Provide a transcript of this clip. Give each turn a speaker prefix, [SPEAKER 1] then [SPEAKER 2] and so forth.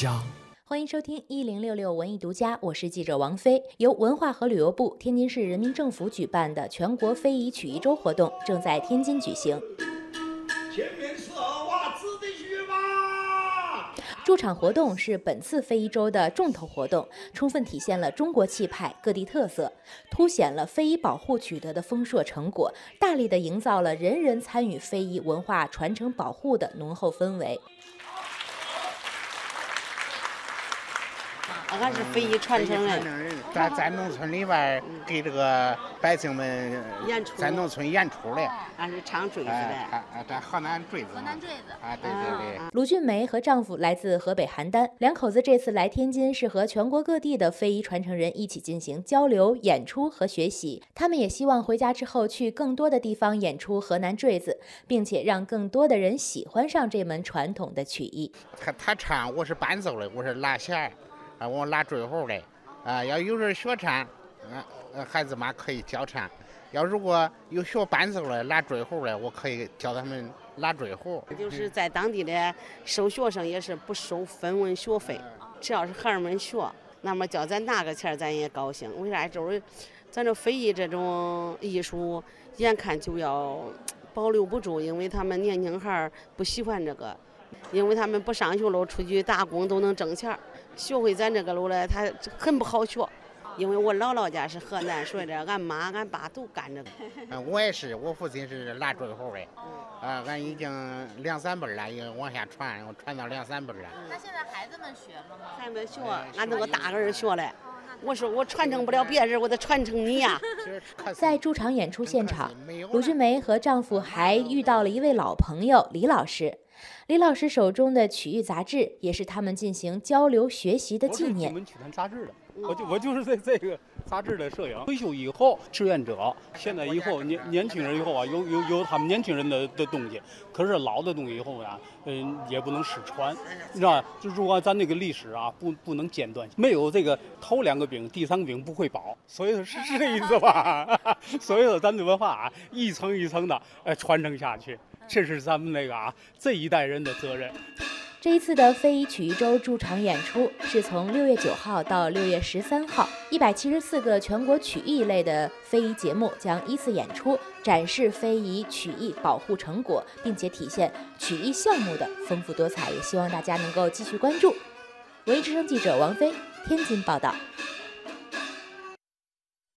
[SPEAKER 1] 家。
[SPEAKER 2] 欢迎收听一零六六文艺独家，我是记者王菲。由文化和旅游部、天津市人民政府举办的全国非遗曲艺周活动正在天津举行。驻场活动是本次非遗周的重头活动，充分体现了中国气派、各地特色，凸显了非遗保护取得的丰硕成果，大力的营造了人人参与非遗文化传承保护的浓厚氛围。
[SPEAKER 3] 俺是非遗传承人，
[SPEAKER 4] 在在农村里边给这个百姓们
[SPEAKER 3] 演出，
[SPEAKER 4] 在农村演出的。
[SPEAKER 3] 俺是唱坠子的，啊
[SPEAKER 4] 在河南坠子。
[SPEAKER 5] 河南坠子。
[SPEAKER 4] 啊，对对对。
[SPEAKER 2] 卢俊梅和丈夫来自河北邯郸，两口子这次来天津是和全国各地的非遗传承人一起进行交流、演出和学习。他们也希望回家之后去更多的地方演出河南坠子，并且让更多的人喜欢上这门传统的曲艺。
[SPEAKER 4] 他他唱，我是伴奏的，我是拉弦。啊，我拉坠胡的，啊，要有人学唱，啊，孩子们可以教唱；要如果有学伴奏的拉坠胡的，我可以教他们拉坠胡。
[SPEAKER 3] 就是在当地的收学生也是不收分文学费，只要是孩儿们学，那么交咱拿个钱咱也高兴。为啥？就是咱这非遗这种艺术，眼看就要保留不住，因为他们年轻孩儿不喜欢这个，因为他们不上学了，出去打工都能挣钱。学会咱这个路嘞，他很不好学，因为我姥姥家是河南，所以这俺妈俺爸都干这个。
[SPEAKER 4] 嗯，我也是，我父亲是拉坠胡的，啊，俺已经两三辈了，也往下传，我传到两三辈了。
[SPEAKER 5] 那现在孩子们学了吗？
[SPEAKER 3] 还没学，俺那个大个儿学嘞。我说我传承不了别人，我得传承你呀。
[SPEAKER 2] 在驻场演出现场，卢俊梅和丈夫还遇到了一位老朋友李老师。李老师手中的曲艺杂志，也是他们进行交流学习的纪念。
[SPEAKER 6] 我们曲坛杂志的，我就我就是在这个杂志的摄影。退休以后，志愿者，现在以后年年轻人以后啊，有有有他们年轻人的的东西，可是老的东西以后呢，嗯，也不能失传，你知道吧？就如果咱那个历史啊，不不能间断，没有这个头两个饼，第三个饼不会饱，所以说是是这意思吧？所以说咱的文化啊，一层一层的呃传承下去。这是咱们那个啊这一代人的责任。
[SPEAKER 2] 这一次的非遗曲艺周驻场演出是从六月九号到六月十三号，一百七十四个全国曲艺类的非遗节目将依次演出，展示非遗曲艺保护成果，并且体现曲艺项目的丰富多彩。也希望大家能够继续关注。文艺之声记者王菲，天津报道。